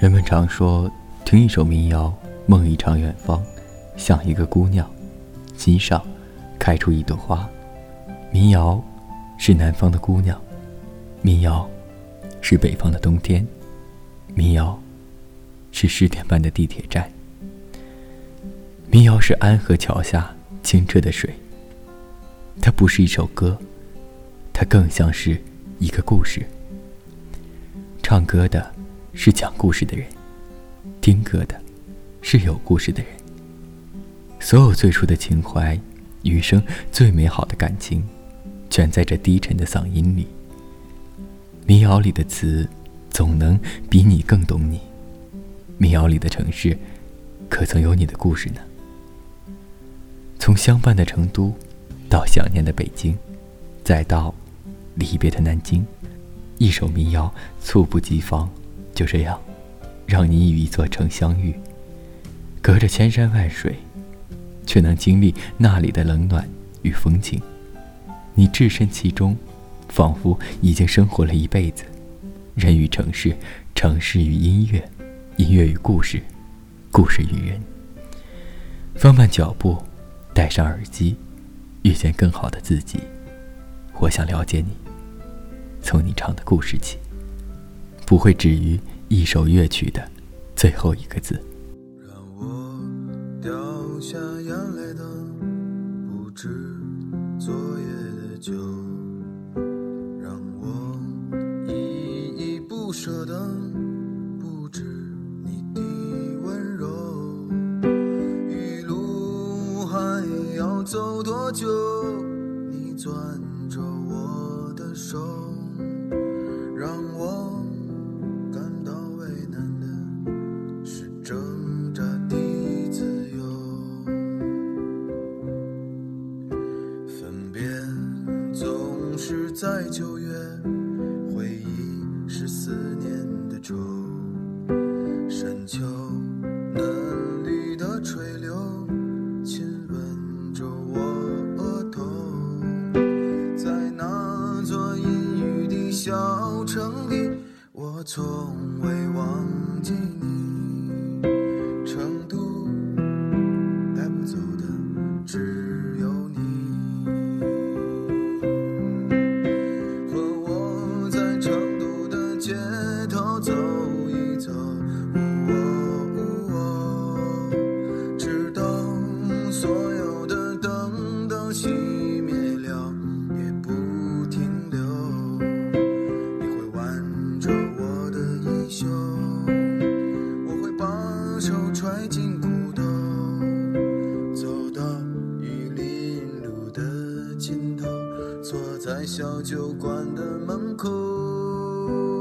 人们常说，听一首民谣，梦一场远方，像一个姑娘，心上开出一朵花。民谣是南方的姑娘，民谣是北方的冬天，民谣是十点半的地铁站，民谣是安河桥下清澈的水。它不是一首歌，它更像是一个故事。唱歌的。是讲故事的人，听歌的，是有故事的人。所有最初的情怀，余生最美好的感情，全在这低沉的嗓音里。民谣里的词，总能比你更懂你。民谣里的城市，可曾有你的故事呢？从相伴的成都，到想念的北京，再到离别的南京，一首民谣猝不及防。就这样，让你与一座城相遇，隔着千山万水，却能经历那里的冷暖与风情。你置身其中，仿佛已经生活了一辈子。人与城市，城市与音乐，音乐与故事，故事与人。放慢脚步，戴上耳机，遇见更好的自己。我想了解你，从你唱的故事起。不会止于一首乐曲的最后一个字。让我掉下眼泪的不止昨夜的酒，让我依依不舍的不止你的温柔。一路还要走多久？你攥着我的手，在九月，回忆是思念的愁。深秋，嫩绿的垂柳亲吻着我额头。在那座阴雨的小城里，我从未忘记你。小酒馆的门口。